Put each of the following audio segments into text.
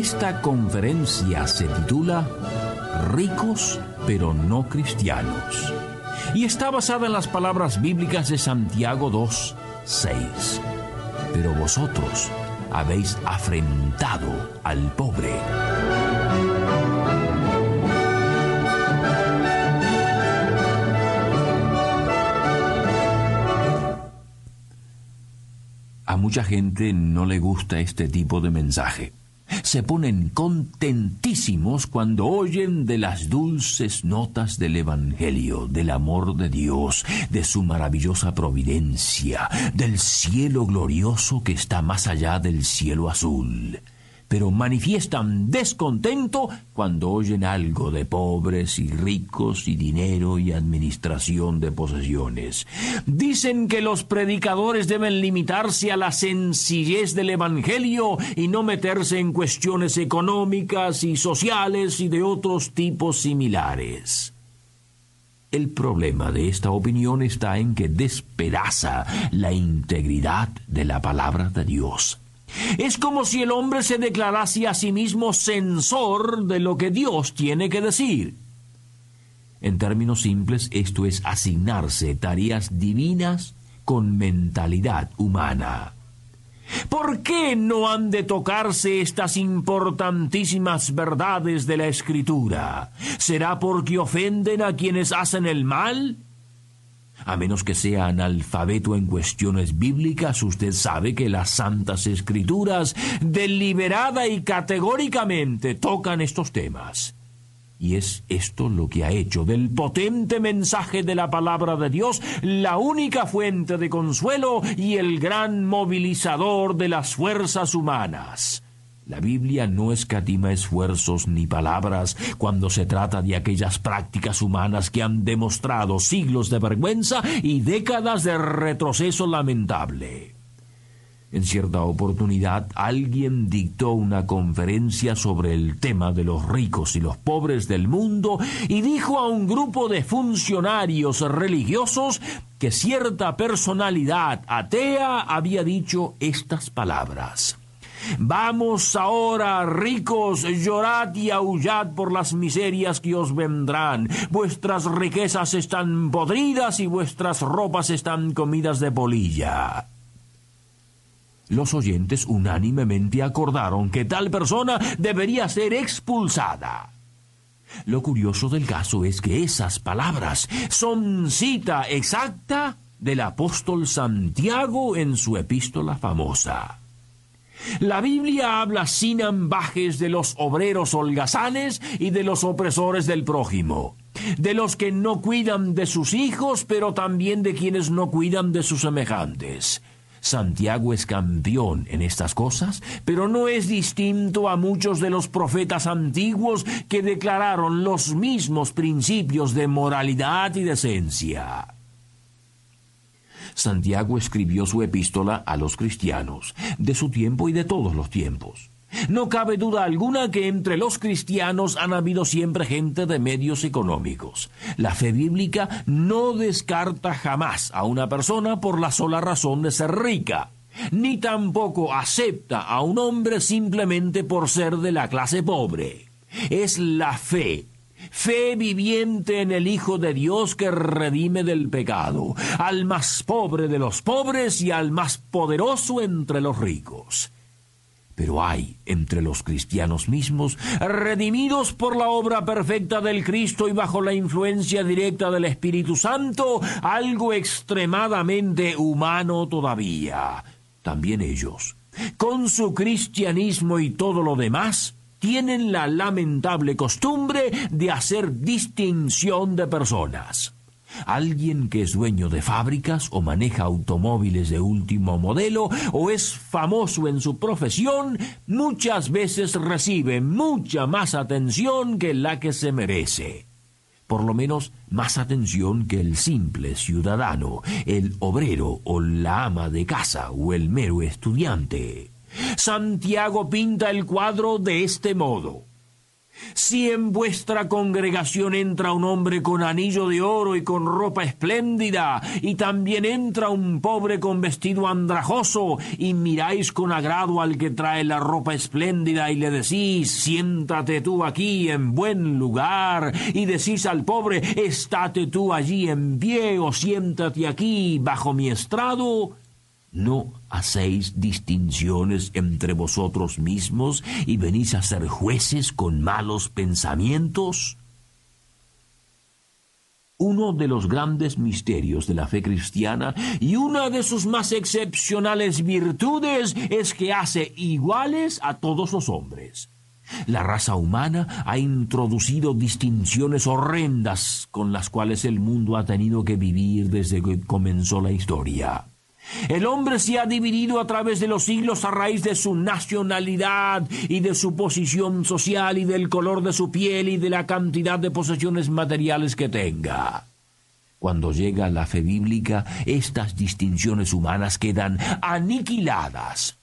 Esta conferencia se titula Ricos pero no cristianos y está basada en las palabras bíblicas de Santiago 2, 6. Pero vosotros habéis afrentado al pobre. A mucha gente no le gusta este tipo de mensaje se ponen contentísimos cuando oyen de las dulces notas del Evangelio, del amor de Dios, de su maravillosa providencia, del cielo glorioso que está más allá del cielo azul pero manifiestan descontento cuando oyen algo de pobres y ricos y dinero y administración de posesiones. Dicen que los predicadores deben limitarse a la sencillez del Evangelio y no meterse en cuestiones económicas y sociales y de otros tipos similares. El problema de esta opinión está en que despedaza la integridad de la palabra de Dios. Es como si el hombre se declarase a sí mismo censor de lo que Dios tiene que decir. En términos simples, esto es asignarse tareas divinas con mentalidad humana. ¿Por qué no han de tocarse estas importantísimas verdades de la Escritura? ¿Será porque ofenden a quienes hacen el mal? A menos que sea analfabeto en cuestiones bíblicas, usted sabe que las santas escrituras deliberada y categóricamente tocan estos temas. Y es esto lo que ha hecho del potente mensaje de la palabra de Dios la única fuente de consuelo y el gran movilizador de las fuerzas humanas. La Biblia no escatima esfuerzos ni palabras cuando se trata de aquellas prácticas humanas que han demostrado siglos de vergüenza y décadas de retroceso lamentable. En cierta oportunidad alguien dictó una conferencia sobre el tema de los ricos y los pobres del mundo y dijo a un grupo de funcionarios religiosos que cierta personalidad atea había dicho estas palabras. Vamos ahora, ricos, llorad y aullad por las miserias que os vendrán. Vuestras riquezas están podridas y vuestras ropas están comidas de polilla. Los oyentes unánimemente acordaron que tal persona debería ser expulsada. Lo curioso del caso es que esas palabras son cita exacta del apóstol Santiago en su epístola famosa. La Biblia habla sin ambajes de los obreros holgazanes y de los opresores del prójimo, de los que no cuidan de sus hijos, pero también de quienes no cuidan de sus semejantes. Santiago es campeón en estas cosas, pero no es distinto a muchos de los profetas antiguos que declararon los mismos principios de moralidad y decencia. Santiago escribió su epístola a los cristianos, de su tiempo y de todos los tiempos. No cabe duda alguna que entre los cristianos han habido siempre gente de medios económicos. La fe bíblica no descarta jamás a una persona por la sola razón de ser rica, ni tampoco acepta a un hombre simplemente por ser de la clase pobre. Es la fe fe viviente en el Hijo de Dios que redime del pecado, al más pobre de los pobres y al más poderoso entre los ricos. Pero hay entre los cristianos mismos, redimidos por la obra perfecta del Cristo y bajo la influencia directa del Espíritu Santo, algo extremadamente humano todavía. También ellos, con su cristianismo y todo lo demás, tienen la lamentable costumbre de hacer distinción de personas. Alguien que es dueño de fábricas o maneja automóviles de último modelo o es famoso en su profesión, muchas veces recibe mucha más atención que la que se merece. Por lo menos más atención que el simple ciudadano, el obrero o la ama de casa o el mero estudiante. Santiago pinta el cuadro de este modo. Si en vuestra congregación entra un hombre con anillo de oro y con ropa espléndida, y también entra un pobre con vestido andrajoso, y miráis con agrado al que trae la ropa espléndida y le decís, siéntate tú aquí en buen lugar, y decís al pobre, estate tú allí en pie o siéntate aquí bajo mi estrado, ¿No hacéis distinciones entre vosotros mismos y venís a ser jueces con malos pensamientos? Uno de los grandes misterios de la fe cristiana y una de sus más excepcionales virtudes es que hace iguales a todos los hombres. La raza humana ha introducido distinciones horrendas con las cuales el mundo ha tenido que vivir desde que comenzó la historia. El hombre se ha dividido a través de los siglos a raíz de su nacionalidad y de su posición social y del color de su piel y de la cantidad de posesiones materiales que tenga. Cuando llega la fe bíblica, estas distinciones humanas quedan aniquiladas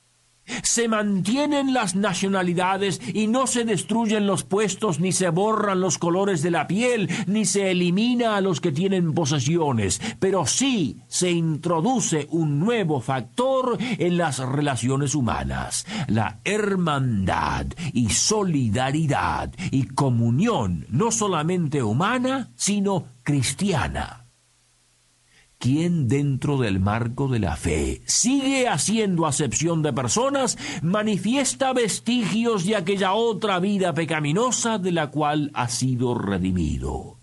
se mantienen las nacionalidades y no se destruyen los puestos, ni se borran los colores de la piel, ni se elimina a los que tienen posesiones, pero sí se introduce un nuevo factor en las relaciones humanas, la hermandad y solidaridad y comunión no solamente humana, sino cristiana quien dentro del marco de la fe sigue haciendo acepción de personas, manifiesta vestigios de aquella otra vida pecaminosa de la cual ha sido redimido.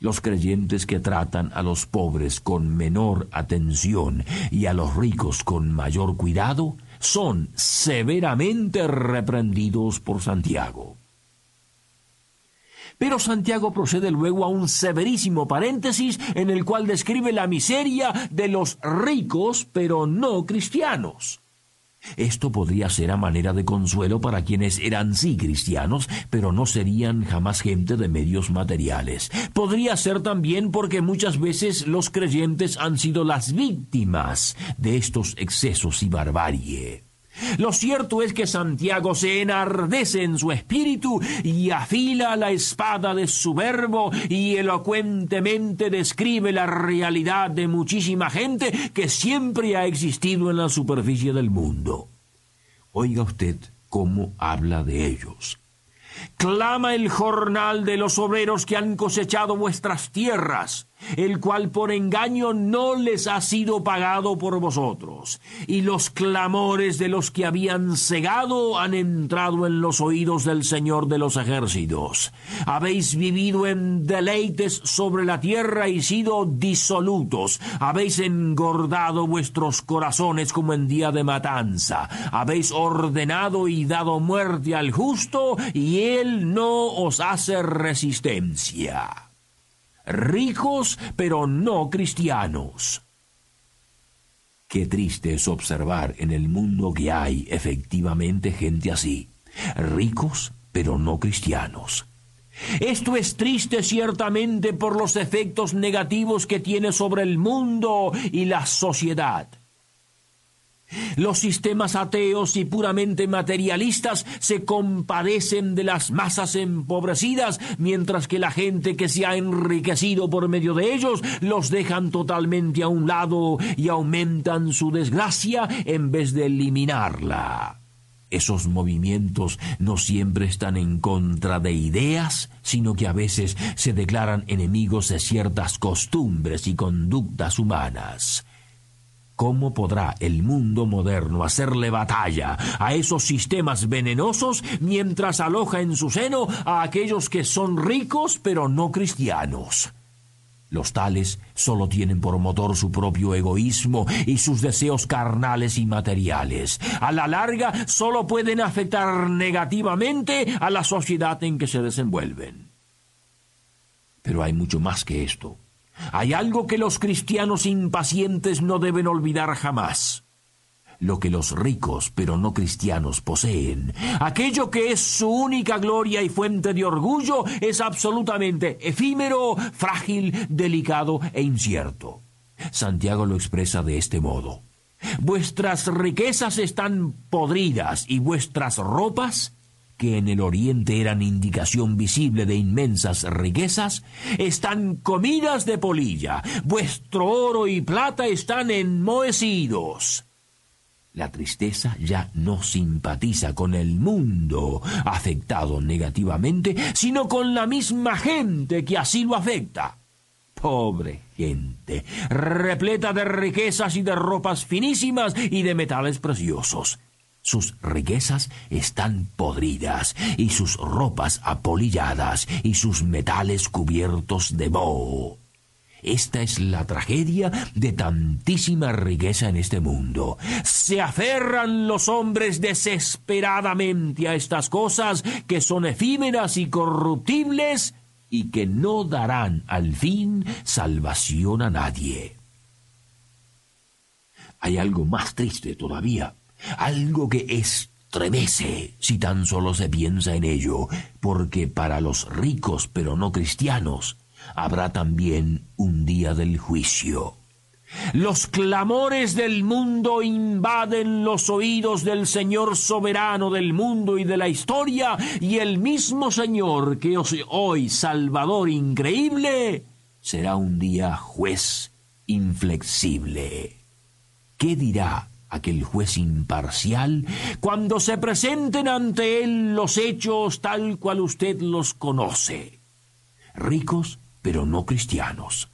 Los creyentes que tratan a los pobres con menor atención y a los ricos con mayor cuidado son severamente reprendidos por Santiago. Pero Santiago procede luego a un severísimo paréntesis en el cual describe la miseria de los ricos pero no cristianos. Esto podría ser a manera de consuelo para quienes eran sí cristianos, pero no serían jamás gente de medios materiales. Podría ser también porque muchas veces los creyentes han sido las víctimas de estos excesos y barbarie. Lo cierto es que Santiago se enardece en su espíritu y afila la espada de su verbo y elocuentemente describe la realidad de muchísima gente que siempre ha existido en la superficie del mundo. Oiga usted cómo habla de ellos. Clama el jornal de los obreros que han cosechado vuestras tierras el cual por engaño no les ha sido pagado por vosotros, y los clamores de los que habían cegado han entrado en los oídos del Señor de los ejércitos. Habéis vivido en deleites sobre la tierra y sido disolutos, habéis engordado vuestros corazones como en día de matanza, habéis ordenado y dado muerte al justo, y él no os hace resistencia ricos pero no cristianos. Qué triste es observar en el mundo que hay efectivamente gente así, ricos pero no cristianos. Esto es triste ciertamente por los efectos negativos que tiene sobre el mundo y la sociedad. Los sistemas ateos y puramente materialistas se compadecen de las masas empobrecidas, mientras que la gente que se ha enriquecido por medio de ellos los dejan totalmente a un lado y aumentan su desgracia en vez de eliminarla. Esos movimientos no siempre están en contra de ideas, sino que a veces se declaran enemigos de ciertas costumbres y conductas humanas. ¿Cómo podrá el mundo moderno hacerle batalla a esos sistemas venenosos mientras aloja en su seno a aquellos que son ricos pero no cristianos? Los tales solo tienen por motor su propio egoísmo y sus deseos carnales y materiales. A la larga solo pueden afectar negativamente a la sociedad en que se desenvuelven. Pero hay mucho más que esto. Hay algo que los cristianos impacientes no deben olvidar jamás. Lo que los ricos pero no cristianos poseen, aquello que es su única gloria y fuente de orgullo, es absolutamente efímero, frágil, delicado e incierto. Santiago lo expresa de este modo. Vuestras riquezas están podridas y vuestras ropas que en el oriente eran indicación visible de inmensas riquezas, están comidas de polilla, vuestro oro y plata están enmohecidos. La tristeza ya no simpatiza con el mundo afectado negativamente, sino con la misma gente que así lo afecta. Pobre gente, repleta de riquezas y de ropas finísimas y de metales preciosos. Sus riquezas están podridas y sus ropas apolilladas y sus metales cubiertos de moho. Esta es la tragedia de tantísima riqueza en este mundo. Se aferran los hombres desesperadamente a estas cosas que son efímeras y corruptibles y que no darán al fin salvación a nadie. Hay algo más triste todavía algo que estremece si tan solo se piensa en ello, porque para los ricos pero no cristianos habrá también un día del juicio. Los clamores del mundo invaden los oídos del Señor soberano del mundo y de la historia, y el mismo Señor que hoy Salvador increíble, será un día juez inflexible. ¿Qué dirá aquel juez imparcial, cuando se presenten ante él los hechos tal cual usted los conoce, ricos pero no cristianos,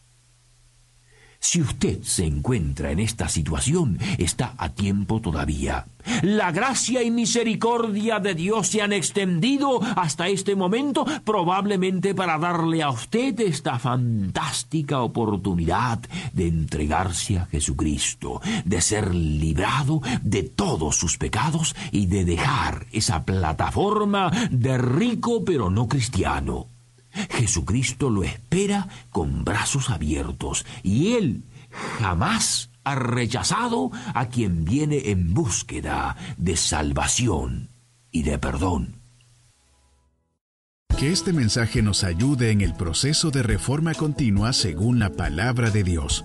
si usted se encuentra en esta situación, está a tiempo todavía. La gracia y misericordia de Dios se han extendido hasta este momento, probablemente para darle a usted esta fantástica oportunidad de entregarse a Jesucristo, de ser librado de todos sus pecados y de dejar esa plataforma de rico pero no cristiano. Jesucristo lo espera con brazos abiertos y Él jamás ha rechazado a quien viene en búsqueda de salvación y de perdón. Que este mensaje nos ayude en el proceso de reforma continua según la palabra de Dios.